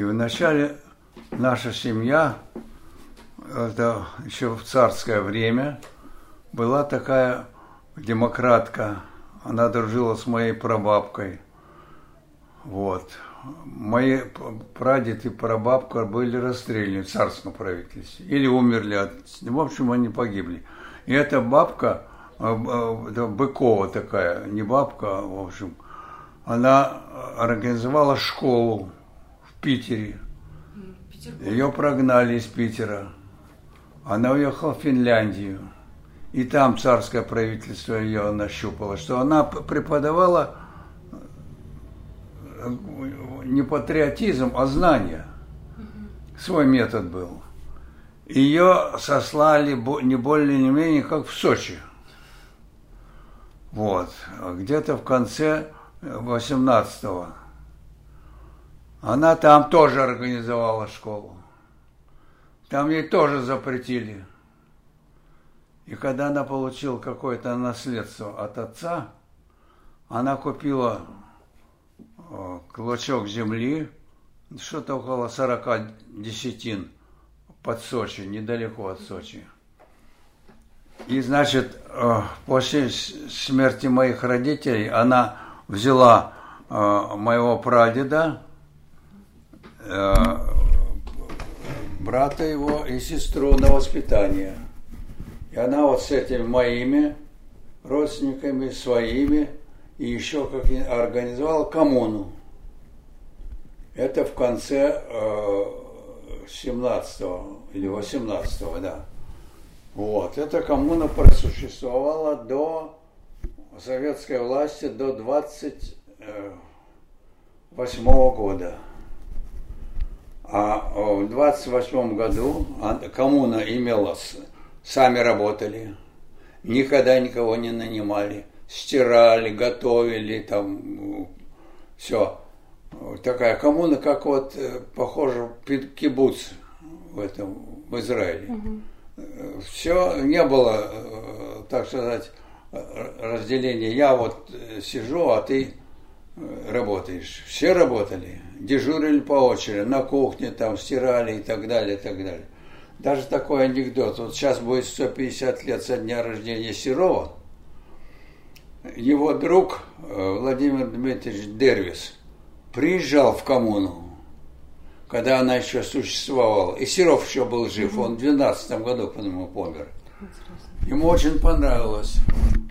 И вначале наша семья, это еще в царское время, была такая демократка. Она дружила с моей прабабкой. Вот. Мои прадед и прабабка были расстреляны в царском правительстве. Или умерли от... В общем, они погибли. И эта бабка, э, э, Быкова такая, не бабка, а, в общем, она организовала школу Питере. Ее прогнали из Питера. Она уехала в Финляндию. И там царское правительство ее нащупало, что она преподавала э, не патриотизм, а знания. Свой метод был. Ее сослали не более не менее, как в Сочи. Вот. Где-то в конце 18-го. Она там тоже организовала школу. Там ей тоже запретили. И когда она получила какое-то наследство от отца, она купила э, клочок земли, что-то около 40 десятин под Сочи, недалеко от Сочи. И, значит, э, после смерти моих родителей она взяла э, моего прадеда, брата его и сестру на воспитание – и она вот с этими моими родственниками, своими, и еще как организовала коммуну. Это в конце э, 17 или 18 да. Вот. Эта коммуна просуществовала до советской власти до 28 года. А в 28 году коммуна имела сами работали, никогда никого не нанимали, стирали, готовили, там все. Такая коммуна, как вот, э, похоже, кибуц в этом, в Израиле. Угу. Все, не было, э, так сказать, разделения. Я вот э, сижу, а ты работаешь. Все работали, дежурили по очереди, на кухне там стирали и так далее, и так далее. Даже такой анекдот. Вот сейчас будет 150 лет со дня рождения Серова. Его друг э, Владимир Дмитриевич Дервис приезжал в коммуну, когда она еще существовала. И Серов еще был жив. Он в 12 году, по-моему, помер. Ему очень понравилась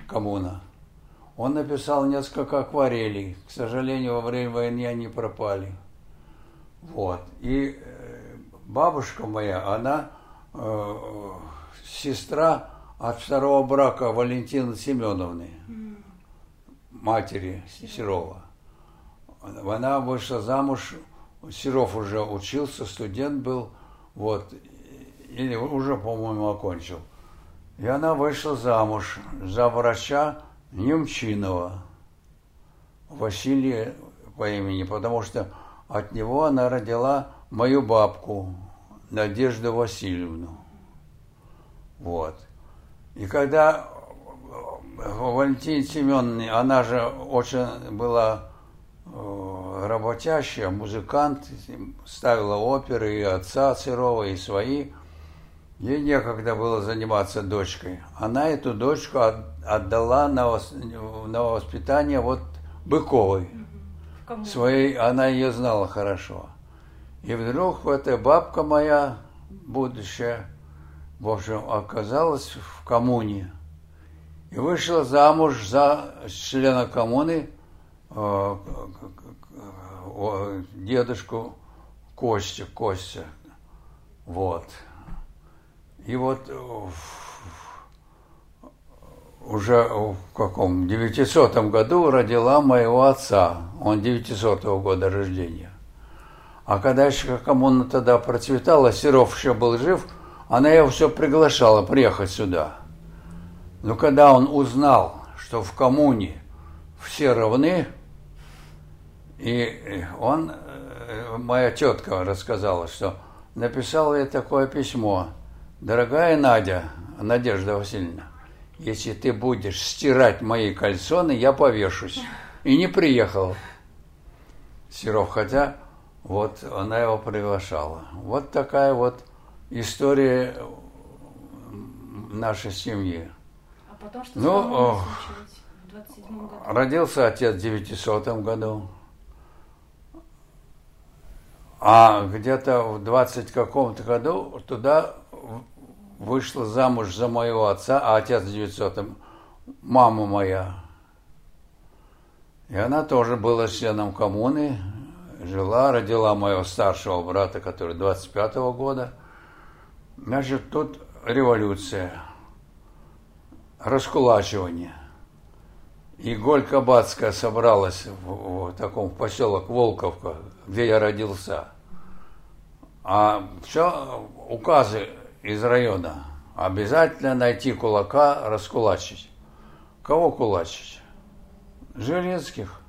коммуна. Он написал несколько акварелей. К сожалению, во время войны они пропали. Вот. И э, бабушка моя, она Э, сестра от второго брака Валентины Семеновны, матери Серова. Она вышла замуж, Серов уже учился, студент был, вот, или уже, по-моему, окончил. И она вышла замуж за врача Немчинова, Василия по имени, потому что от него она родила мою бабку, Надежду Васильевну. Вот. И когда Валентина Семеновна, она же очень была э, работящая, музыкант, ставила оперы и отца Серова, и свои. Ей некогда было заниматься дочкой. Она эту дочку отдала на, на воспитание вот Быковой. Кому? Своей, она ее знала хорошо. И вдруг эта бабка моя, будущая, в общем, оказалась в коммуне. И вышла замуж за члена коммуны э, дедушку Костя, Костя. Вот. И вот уже в каком 900 году родила моего отца. Он 900 года рождения. А когда еще коммуна тогда процветала, Серов еще был жив, она его все приглашала приехать сюда. Но когда он узнал, что в коммуне все равны, и он, э, моя тетка рассказала, что написал ей такое письмо. Дорогая Надя, Надежда Васильевна, если ты будешь стирать мои кальсоны, я повешусь. И не приехал Серов, хотя Вот она его приглашала. Вот такая вот история нашей семьи. А потом что Ну, с коммуной ох. случилось в 27 году? Родился отец в 900 году. А где-то в 20 каком-то году туда вышла замуж за моего отца, а отец в 900 мама моя. И она тоже была членом коммуны, жила, родила моего старшего брата, который 25-го года. Значит, тут революция, раскулачивание. И Голь Кабацкая собралась в, в таком поселок Волковка, где я родился. А все указы из района. Обязательно найти кулака, раскулачить. Кого кулачить? Жилинских.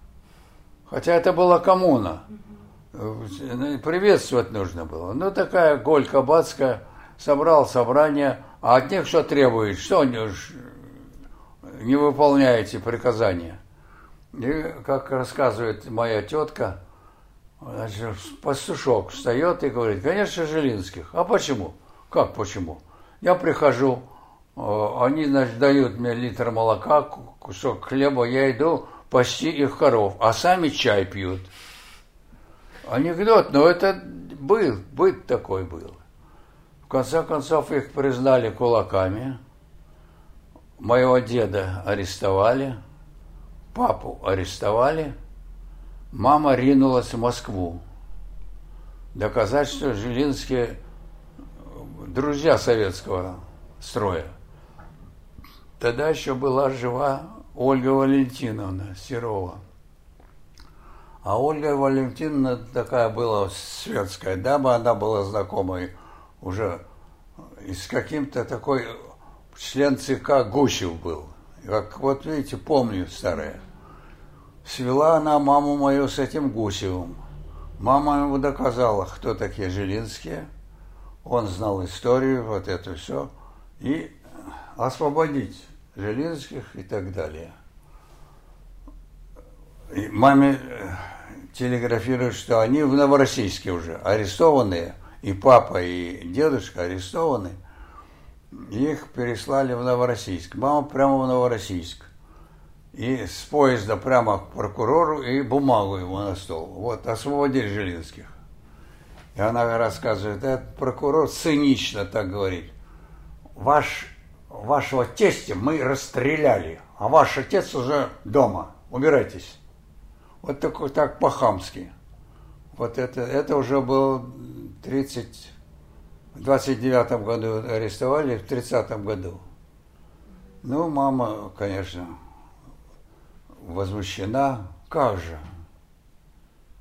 Хотя это была коммуна. Приветствовать нужно было. Ну, такая Голь Кабацкая собрал собрание, а от них что требует? Что они не выполняете приказания? И, как рассказывает моя тетка, значит, пастушок встает и говорит, конечно, Жилинских. А почему? Как почему? Я прихожу, э, они, значит, дают мне литр молока, кусок хлеба, я иду пасти их коров, а сами чай пьют. Анекдот, но это был, быт такой был. В конце концов их признали кулаками. Моего деда арестовали, папу арестовали, мама ринулась в Москву. Доказать, что Жилинские друзья советского строя. Тогда еще была жива Ольга Валентиновна Серова. А Ольга Валентиновна такая была светская дама, она была знакомой уже и с каким-то такой член ЦК Гусев был. Как вот видите, помню старое. Свела она маму мою с этим Гусевым. Мама ему доказала, кто такие Жилинские. Он знал историю, вот это все. И освободить Жилинских и так далее. И маме э, телеграфируют, что они в Новороссийске уже арестованные, и папа, и дедушка арестованы. Их переслали в Новороссийск. Мама прямо в Новороссийск. И с поезда прямо к прокурору и бумагу ему на стол. Вот, освободили Жилинских. И она рассказывает, этот прокурор цинично так говорит. Ваш, вашего тестя мы расстреляли, а ваш отец уже дома. Убирайтесь. Вот такой, так по-хамски. Вот это, это уже был 30, в 29 году арестовали, в 30 году. Ну, мама, конечно, возмущена. Как же?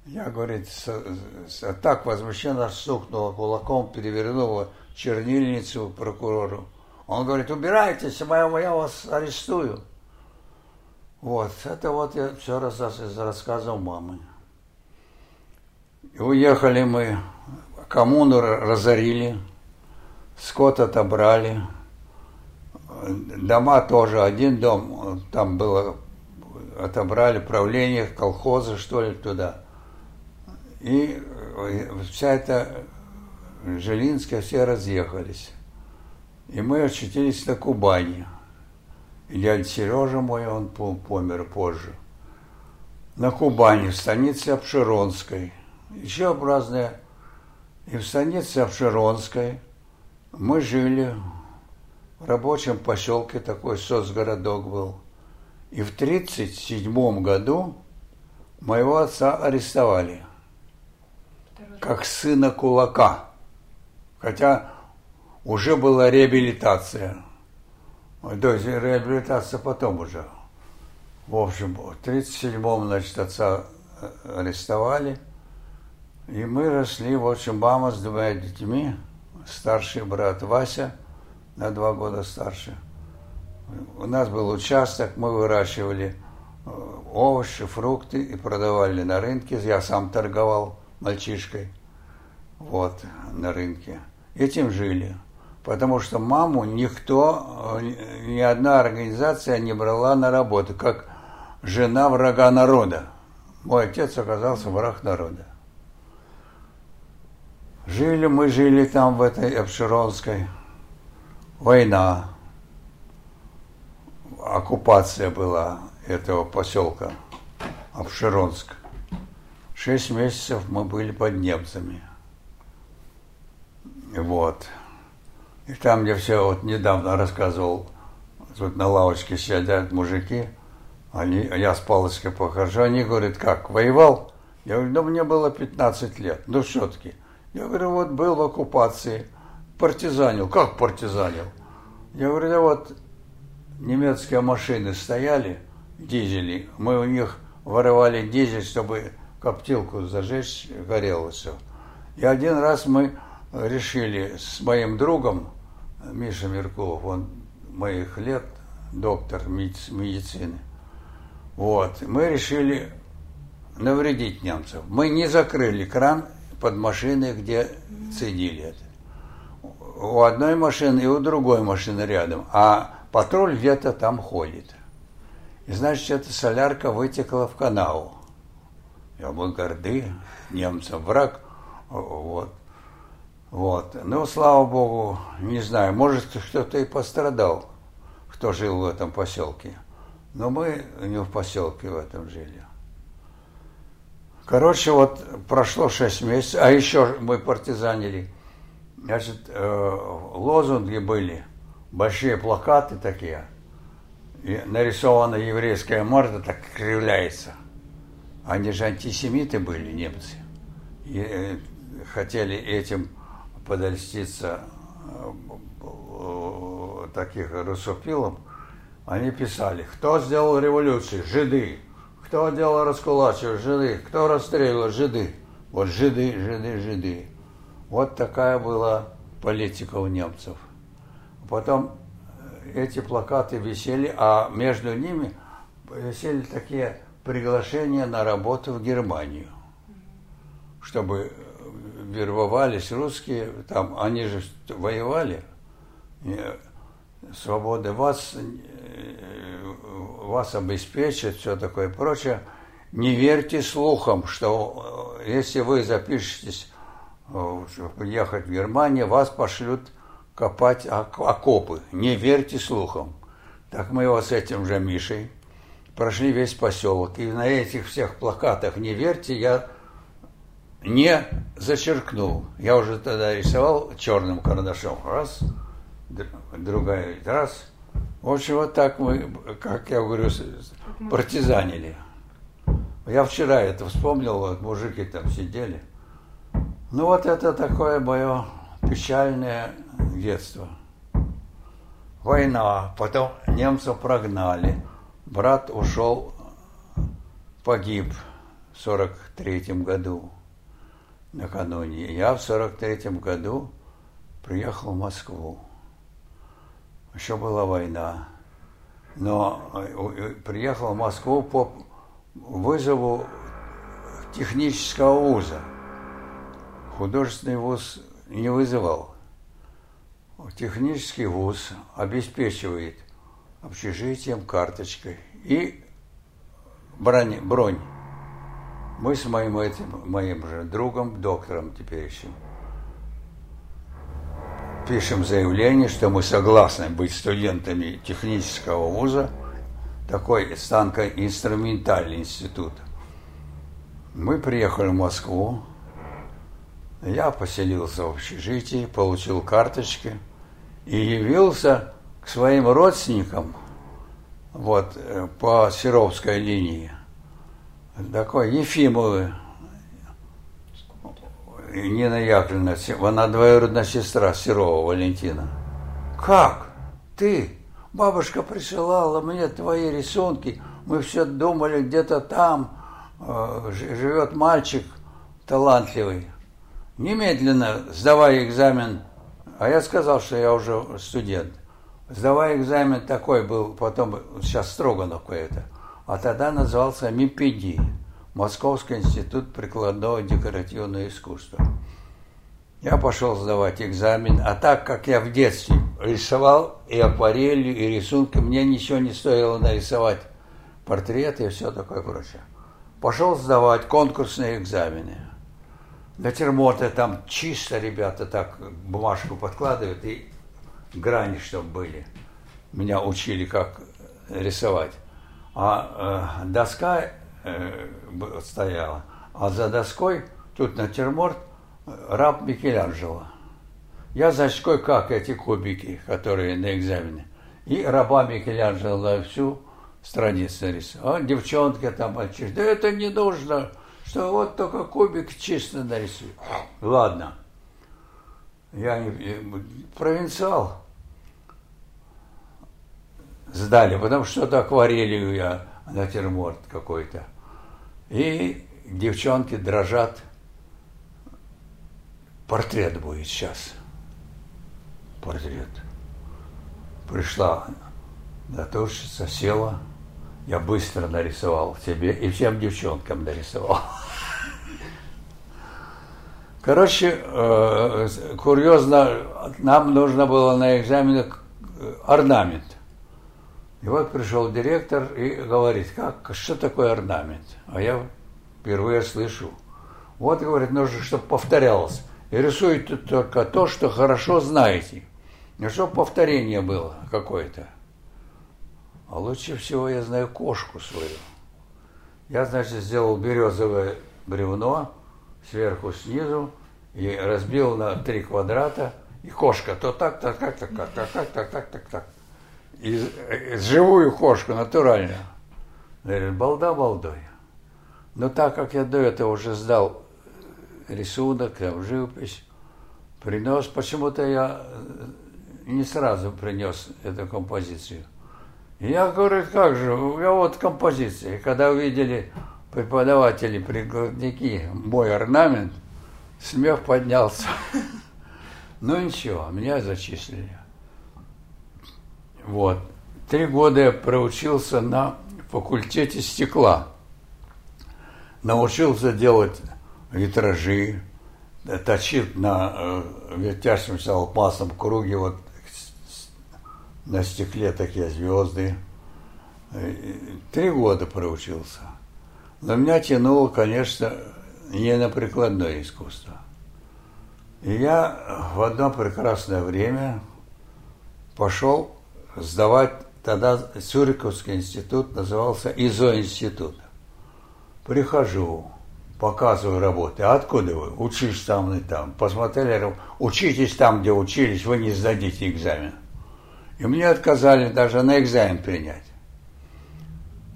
Я, говорит, с, с, так возмущена, стукнула кулаком, перевернула чернильницу прокурору. Он говорит, убирайтесь, я, я вас арестую. Вот, это вот я все раз из мамы. И уехали мы, коммуну разорили, скот отобрали, дома тоже, один дом, там было, отобрали правление колхоза, что ли, туда. И вся эта Жилинская все разъехались. И мы очутились на Кубани. И дядя Сережа мой, он помер позже. На Кубани, в станице Обширонской. Еще разные. И в станице Обширонской мы жили в рабочем поселке, такой соцгородок был. И в 1937 году моего отца арестовали как сына кулака. Хотя уже была реабилитация. То есть реабилитация потом уже. В общем, в 37-м, значит, отца арестовали. И мы росли, в общем, мама с двумя детьми, старший брат Вася, на два года старше. У нас был участок, мы выращивали овощи, фрукты и продавали на рынке. Я сам торговал мальчишкой, вот, на рынке. Этим жили. Потому что маму никто, ни одна организация не брала на работу, как жена врага народа. Мой отец оказался враг народа. Жили мы, жили там в этой Обширонской. Война. Оккупация была этого поселка Обширонск. Шесть месяцев мы были под немцами. Вот. И там, где все, вот недавно рассказывал, тут на лавочке сидят мужики, они, я с палочкой похожу, они говорят, как, воевал? Я говорю, да мне было 15 лет, ну все-таки. Я говорю, вот был в оккупации, партизанил. Как партизанил? Я говорю, да вот немецкие машины стояли, дизели, мы у них воровали дизель, чтобы коптилку зажечь, горело все. И один раз мы решили с моим другом, Миша Меркулов, он моих лет, доктор медицины, вот, мы решили навредить немцев. Мы не закрыли кран под машиной, где цедили это. У одной машины и у другой машины рядом, а патруль где-то там ходит. И значит, эта солярка вытекла в канал. Я был горды, немцам враг. Вот. Вот. Ну, слава богу, не знаю, может, кто-то и пострадал, кто жил в этом поселке. Но мы не в поселке в этом жили. Короче, вот прошло шесть месяцев, а еще мы партизанили. Значит, э, лозунги были, большие плакаты такие, и нарисована еврейская морда, так кривляется. Они же антисемиты были, немцы. И э, хотели этим подольститься э, таких русофилам. Они писали, кто сделал революцию? Жиды. Кто делал раскулачивание? Жиды. Кто расстреливал? Жиды. Вот жиды, жиды, жиды. Вот такая была политика у немцев. Потом э, эти плакаты висели, а между ними висели такие приглашения на работу в Германию, чтобы вербовались русские, там они же воевали, свободы вас вас обеспечит, все такое прочее. Не верьте слухам, что э, если вы запишетесь э, ехать в Германию, вас пошлют копать окопы. Не верьте слухам. Так мы его с этим же Мишей прошли весь поселок. И на этих всех плакатах «Не верьте» я не зачеркнул. Я уже тогда рисовал черным карандашом. Раз, другая, раз – в общем, вот так мы, как я говорю, партизанили. Я вчера это вспомнил, вот мужики там сидели. Ну вот это такое мое печальное детство. Война, потом немцев прогнали. Брат ушел, погиб в 43 году накануне. Я в 43 году приехал в Москву еще была война. Но э, э, приехал в Москву по вызову технического вуза. Художественный вуз не вызывал. Технический вуз обеспечивает общежитием, карточкой и бронь. бронь. Мы с моим, этим, моим же другом, доктором теперь пишем заявление, что мы согласны быть студентами технического вуза, такой станко-инструментальный институт. Мы приехали в Москву, я поселился в общежитии, получил карточки и явился своим родственникам вот, э, по Серовской линии. Такой Ефимовы, Нина Яковлевна, она двоюродная сестра Серова Валентина. Как? Ты? Бабушка присылала мне твои рисунки. Мы все думали, где-то там э, живет мальчик талантливый. Немедленно сдавай экзамен. А я сказал, что я уже студент. Сдавай экзамен такой был, потом, сейчас Строганов какой-то. А тогда назывался МИПИДИ. Московский институт прикладного декоративного искусства. Я пошел сдавать экзамен, а так как я в детстве рисовал и акварелью, и рисунки, мне ничего не стоило нарисовать портреты и все такое прочее. Пошел сдавать конкурсные экзамены. натюрморты там чисто ребята так бумажку подкладывают и грани, чтобы были. Меня учили, как рисовать. А э, доска э, стояла, а за доской тут натюрморт э, раб Микеланджело. Я значит, как эти кубики, которые на экзамене. И раба Микеланджело на всю страницу нарисовал. А девчонка там, мальчишка, да это не нужно, что вот только кубик чисто нарисуй. Ладно. Я не, провинциал. Сдали, потому что акварелью я натюрморт какой-то. И девчонки дрожат. Портрет будет сейчас. Портрет. Пришла натурщица, села. Я быстро нарисовал тебе и всем девчонкам нарисовал. Короче, э, курьезно, нам нужно было на экзаменах э, орнамент. И вот пришел директор и говорит, как, что такое орнамент? А я впервые слышу. Вот, говорит, нужно, чтобы повторялось. И рисуйте только то, что хорошо знаете. Не чтобы повторение было какое-то. А лучше всего я знаю кошку свою. Я, значит, сделал березовое бревно сверху, снизу, и разбил на три квадрата, и кошка то так, то так, так, так, так, так, так, так, так, так. И, э, живую кошку, натурально. Говорит, балда балдой. Но так как я до этого уже сдал рисунок, там, живопись, принес, почему-то я э, не сразу принес эту композицию. И я говорю, как же, я вот композиция. И когда увидели преподаватели, прикладники, мой орнамент, смех поднялся. Ну ничего, меня зачислили. Вот. Три года я проучился на факультете стекла. Научился делать витражи, точить на э, вертящемся алмазном круге вот на стекле такие звезды. Э, Три года проучился. Но меня тянуло, конечно, не на прикладное искусство. И я в одно прекрасное время пошел сдавать, тогда Цюриковский институт назывался ИЗО-институт. Прихожу, показываю работы. А откуда вы? Учишь там и там. Посмотрели, учитесь там, где учились, вы не сдадите экзамен. И мне отказали даже на экзамен принять.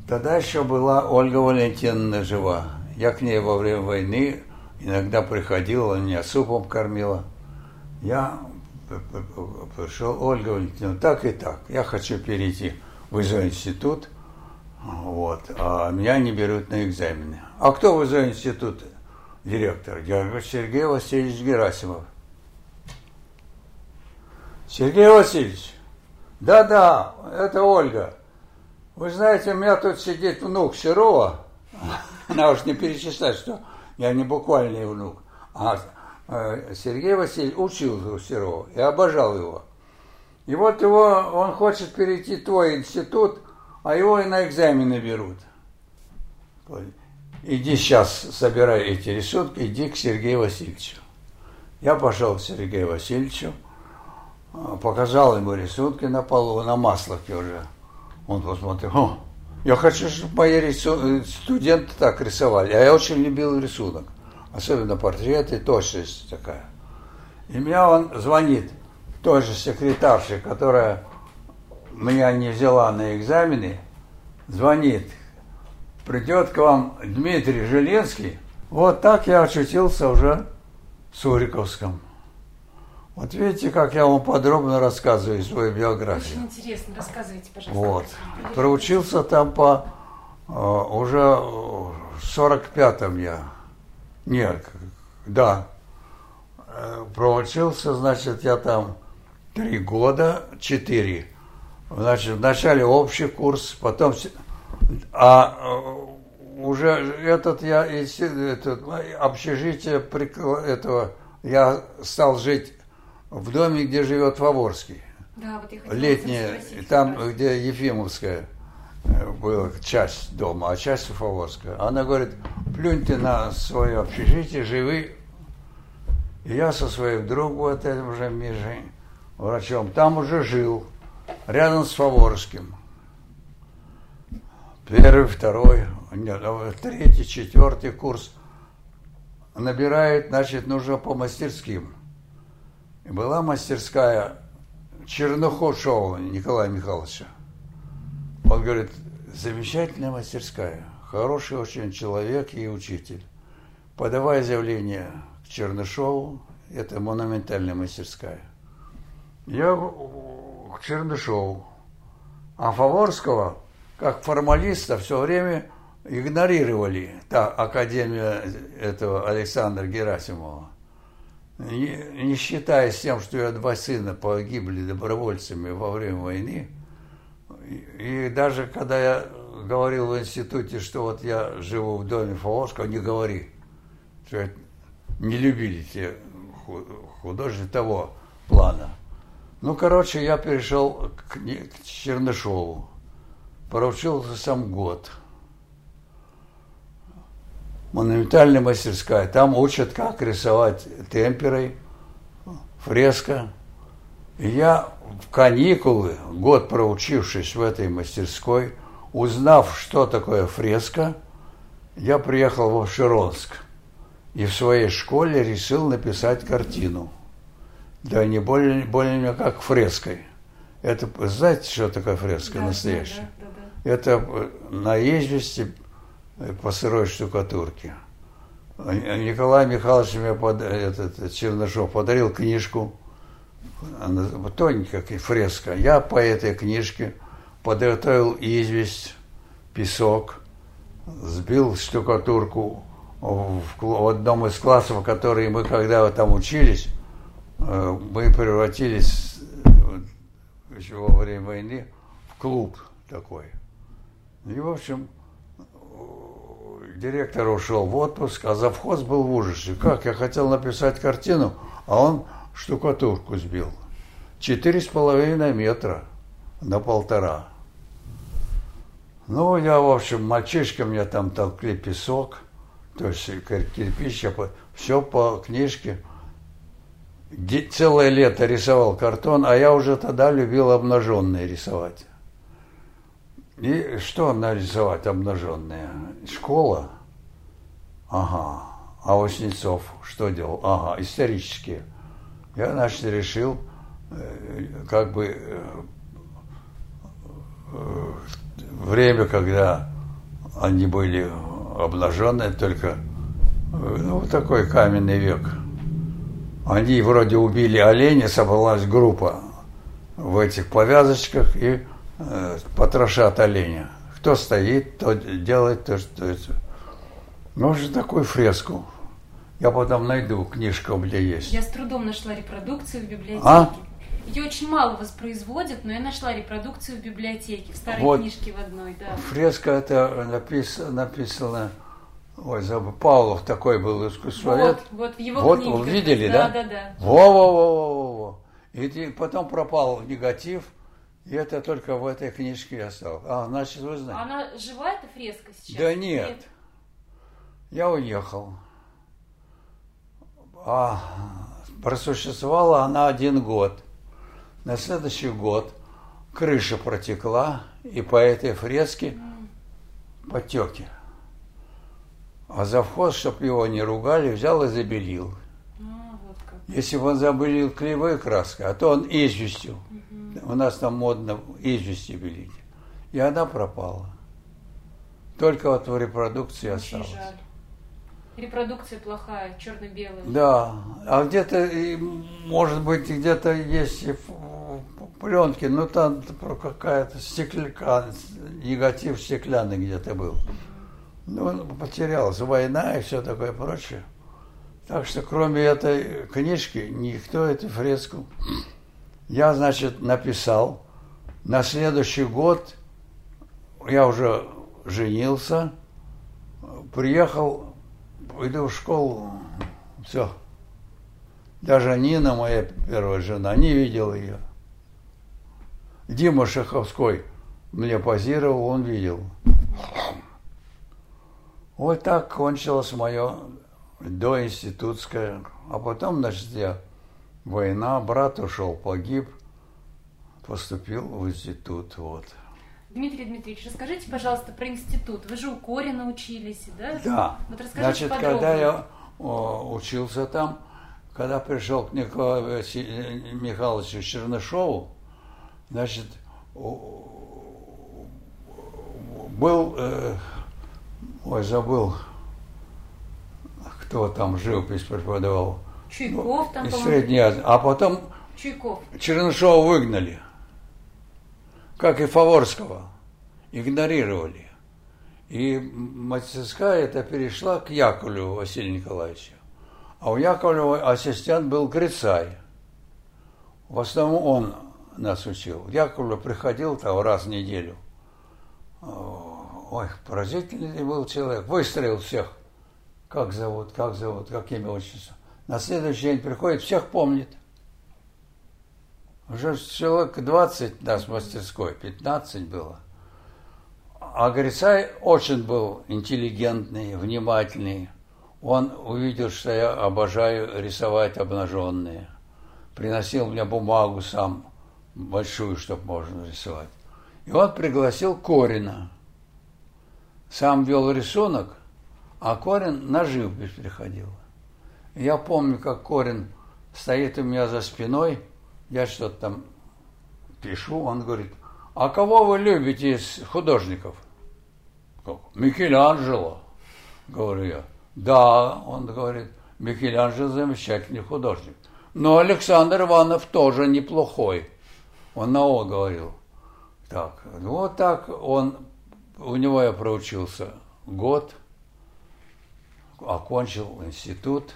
Тогда еще была Ольга Валентиновна жива. Я к ней во время войны иногда приходил, она меня супом кормила. Я пришел, Ольга Валентиновна, так и так, я хочу перейти в ИЗО-институт, вот, а меня не берут на экзамены. А кто в ИЗО-институт директор? Я говорю, Сергей Васильевич Герасимов. Сергей Васильевич, да-да, это Ольга. Вы знаете, у меня тут сидит внук Серова. Она уж не перечислять, что я не буквальный внук. А э, Сергей Васильевич учился у Серова и обожал его. И вот его, он хочет перейти в твой институт, а его и на экзамены берут. Иди сейчас, собирай эти рисунки, иди к Сергею Васильевичу. Я пошел к Сергею Васильевичу, а, показал ему рисунки на полу, на масловке уже. Он посмотрел, «О, я хочу, чтобы мои рису- э, студенты так рисовали. А я очень любил рисунок. Особенно портреты, точность такая. И меня он звонит, той же секретарше, которая меня не взяла на экзамены, звонит, придет к вам Дмитрий Желенский. Вот так я очутился уже в Суриковском. Вот видите, как я вам подробно рассказываю свою биографию. Очень интересно. Рассказывайте, пожалуйста. Вот. Проучился там по э, уже в 45-м я. Нет, да. Э, Проучился, значит, я там три года, четыре. Значит, вначале общий курс, потом... А э, уже этот я этот, общежитие прикла- этого я стал жить в доме, где живет Фаворский Да, вот я хотела летняя, спросить там, раз. где Ефимовская э, была часть дома, а часть Уфаворская. Она говорит, плюнь ты на свое общежитие, живи И я со своим другом, вот этим же Мишей, врачом, там уже жил, рядом с Фаворским. Первый, второй, нет, а третий, четвертый курс набирает, значит, нужно по мастерским. Была мастерская Чернохошова Николая Михайловича. Он говорит, замечательная мастерская, хороший очень человек и учитель. Подавая заявление к Чернышову, это монументальная мастерская. Я к Чернышову. А Фаворского, как формалиста, все время игнорировали та академия этого Александра Герасимова. Не, не считаясь тем, что я два сына погибли добровольцами во время войны, и, и даже когда я говорил в институте, что вот я живу в доме Фаворского, не говори, что не любили те художники того плана. Ну, короче, я перешел к, к Чернышову. Проучился сам год. Монументальная мастерская. Там учат, как рисовать темперой, фреска. И я в каникулы, год проучившись в этой мастерской, узнав, что такое фреска, я приехал в Широнск и в своей школе решил написать картину. Да не более, более как фреской. Это, знаете, что такое фреска да, настоящая? Да, да, да. Это на по сырой штукатурке. Николай Михайлович мне под, этот, Чернышов подарил книжку, тоненькая фреска. Я по этой книжке подготовил известь, песок, сбил штукатурку в, в одном из классов, которые мы когда там учились, э, мы превратились еще во время войны в клуб такой. И, в общем, директор ушел в отпуск, а завхоз был в ужасе. Как? Я хотел написать картину, а он штукатурку сбил. Четыре с половиной метра на полтора. Ну, я, в общем, мальчишка мне там толкли песок, то есть кирпич, я все по книжке. Целое лето рисовал картон, а я уже тогда любил обнаженные рисовать. И что нарисовать обнаженные? Школа? Ага. А Васнецов что делал? Ага, исторические. Я, значит, решил, э, как бы э, э, время, когда они были обнаженные, только ну, такой каменный век. Они вроде убили оленя, собралась группа в этих повязочках и э, потрошат оленя. Кто стоит, то делает то, что это. Ну, такую фреску. Я потом найду, книжка у меня есть. Я с трудом нашла репродукцию в библиотеке. А? Ее очень мало воспроизводят, но я нашла репродукцию в библиотеке, в старой вот. книжке в одной, да. Фреска это написано, написано ой, забыл, Павлов такой был искусствовед. Вот, вот в его вот, книге. Вот, видели, да? Да, да, да. Во-во-во-во-во. И потом пропал негатив, и это только в этой книжке я стал. А, значит, вы знаете. Она живая, эта фреска сейчас? Да нет. нет. Я уехал. А просуществовала она один год. На следующий год крыша протекла, и по этой фреске потеки. А завхоз, чтобы его не ругали, взял и забелил. Если бы он забелил клеевой краской, а то он известью. Угу. У нас там модно известью белить. И она пропала. Только вот в репродукции Очень осталась. Жаль. Репродукция плохая, черно-белая. Да, а где-то, может быть, где-то есть пленки, но там какая-то стекляка, негатив стеклянный где-то был. Ну, он потерялся, война и все такое прочее. Так что кроме этой книжки никто эту фреску... Я, значит, написал. На следующий год я уже женился, приехал иду в школу, все. Даже Нина, моя первая жена, не видела ее. Дима Шаховской мне позировал, он видел. Вот так кончилось мое до институтская. А потом, значит, я война, брат ушел, погиб, поступил в институт, вот. Дмитрий Дмитриевич, расскажите, пожалуйста, про институт. Вы же у Корина учились, да? Да. Вот Значит, подробнее. когда я о, учился там, когда пришел к Николаю Михайловичу Чернышову, значит, был, э, ой, забыл, кто там живопись преподавал. Чуйков там, из Средней Азии. А потом Чуйков. Чернышова выгнали, как и Фаворского, игнорировали. И мастерская это перешла к Яковлеву Василию Николаевичу. А у Яковлева ассистент был Грицай. В основном он нас учил. Яковлев приходил там раз в неделю. Ой, поразительный был человек. Выстроил всех. Как зовут, как зовут, как имя, отчество. На следующий день приходит, всех помнит. Уже человек 20 нас в мастерской, 15 было. А Грицай очень был интеллигентный, внимательный. Он увидел, что я обожаю рисовать обнаженные. Приносил мне бумагу сам, большую, чтобы можно рисовать. И он пригласил Корина. Сам вел рисунок, а Корин на живопись приходил. Я помню, как Корин стоит у меня за спиной, я что-то там пишу, он говорит, а кого вы любите из художников? Микеланджело, говорю я. Да, он говорит, Микеланджело замечательный художник. Но Александр Иванов тоже неплохой. Он на О говорил. Так, вот так он, у него я проучился год, окончил институт.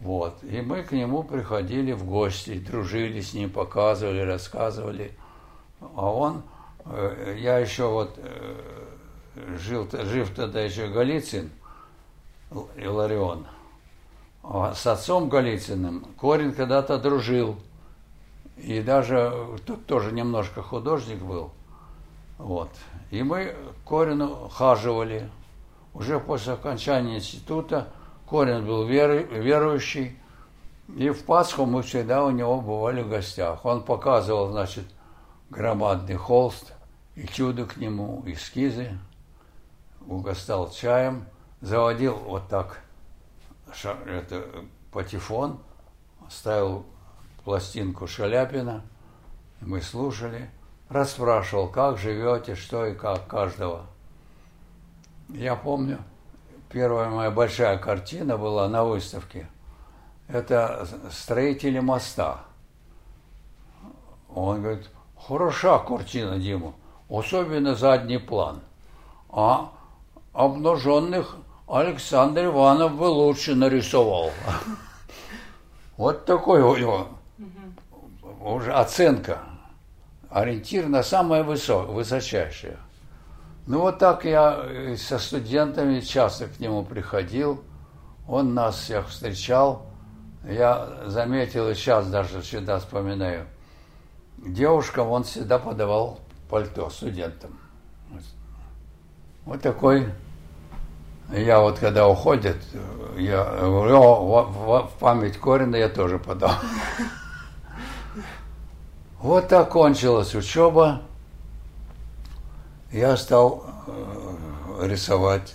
Вот. И мы к нему приходили в гости, дружили с ним, показывали, рассказывали. А он, э, я еще вот э, жил, жив тогда еще Голицын, Иларион. А с отцом Голицыным Корин когда-то дружил. И даже тут тоже немножко художник был. Вот. И мы Корину хаживали. Уже после окончания института Корин был веру, верующий. И в Пасху мы всегда у него бывали в гостях. Он показывал, значит, громадный холст, и чудо к нему, эскизы угостал чаем, заводил вот так это, патефон, ставил пластинку Шаляпина, мы слушали, расспрашивал, как живете, что и как каждого. Я помню, первая моя большая картина была на выставке. Это строители моста. Он говорит, хороша картина, Дима, особенно задний план. А обнаженных Александр Иванов бы лучше нарисовал. Вот такой у него уже оценка, ориентир на самое высокое, высочайшее. Ну вот так я со студентами часто к нему приходил, он нас всех встречал. Я заметил и сейчас даже всегда вспоминаю. Девушкам он всегда подавал пальто студентам. Вот такой я вот когда уходят, я говорю, в память Корина я тоже подал. Вот так кончилась учеба. Я стал э, рисовать.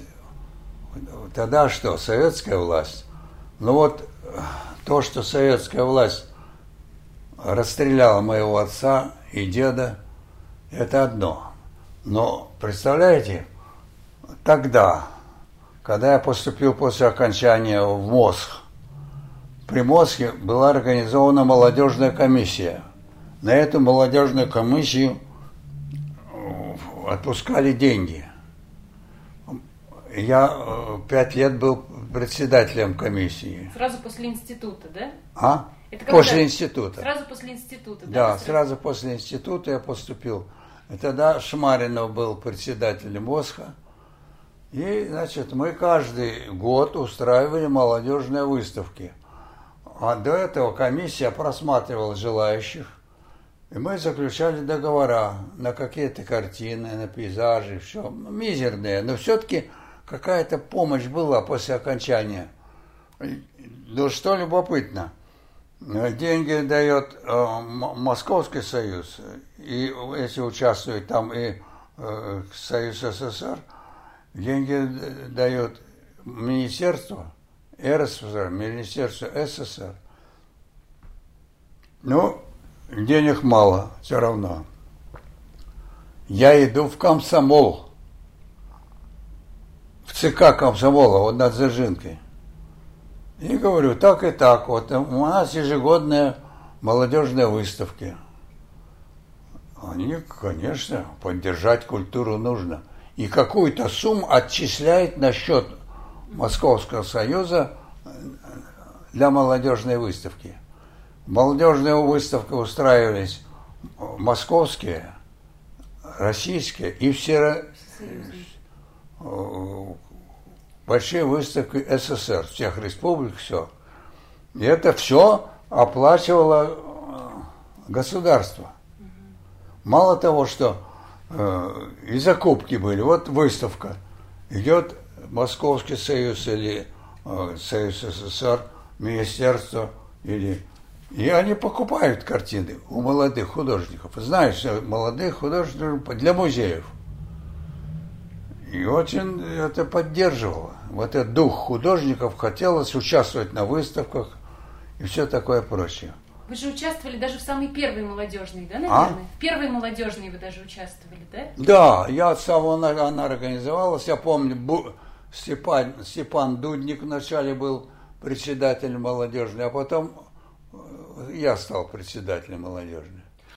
Тогда что, советская власть? Ну вот то, что советская власть расстреляла моего отца и деда, это одно. Но представляете, тогда когда я поступил после окончания в МОСХ, при МОСХе была организована молодежная комиссия. На эту молодежную комиссию отпускали деньги. Я э, пять лет был председателем комиссии. Сразу после института, да? А? Это после института. Сразу после института, да? Да, сразу после института я поступил. И тогда Шмаринов был председателем МОСХа. И, значит, мы каждый год устраивали молодежные выставки. А до этого комиссия просматривала желающих, и мы заключали договора на какие-то картины, на пейзажи, все мизерные, но все-таки какая-то помощь была после окончания. Ну что любопытно, деньги дает э, Московский союз, и если участвует там и э, Союз СССР, деньги дает Министерство РСФСР, Министерство СССР. Ну, денег мало все равно. Я иду в комсомол, в ЦК комсомола, вот над Зажинкой. И говорю, так и так, вот у нас ежегодные молодежные выставки. Они, конечно, поддержать культуру нужно. И какую-то сумму отчисляет на счет Московского союза для молодежной выставки. Молодежные выставки устраивались московские, российские и все большие выставки СССР, всех республик, все. И это все оплачивало э, государство. Мало того, что э, и закупки были, вот выставка, идет Московский союз или э, Союз СССР, Министерство или... И они покупают картины у молодых художников. Знаешь, молодых художников для музеев. И очень это поддерживало. Вот этот дух художников хотелось участвовать на выставках и все такое прочее. Вы же участвовали даже в самой первой молодежной, да, наверное? А? В первой молодежной вы даже участвовали, да? Да, я от самого она организовалась. Я помню, Бу, Степан, Степан Дудник вначале был председателем молодежной, а потом я стал председателем молодежной.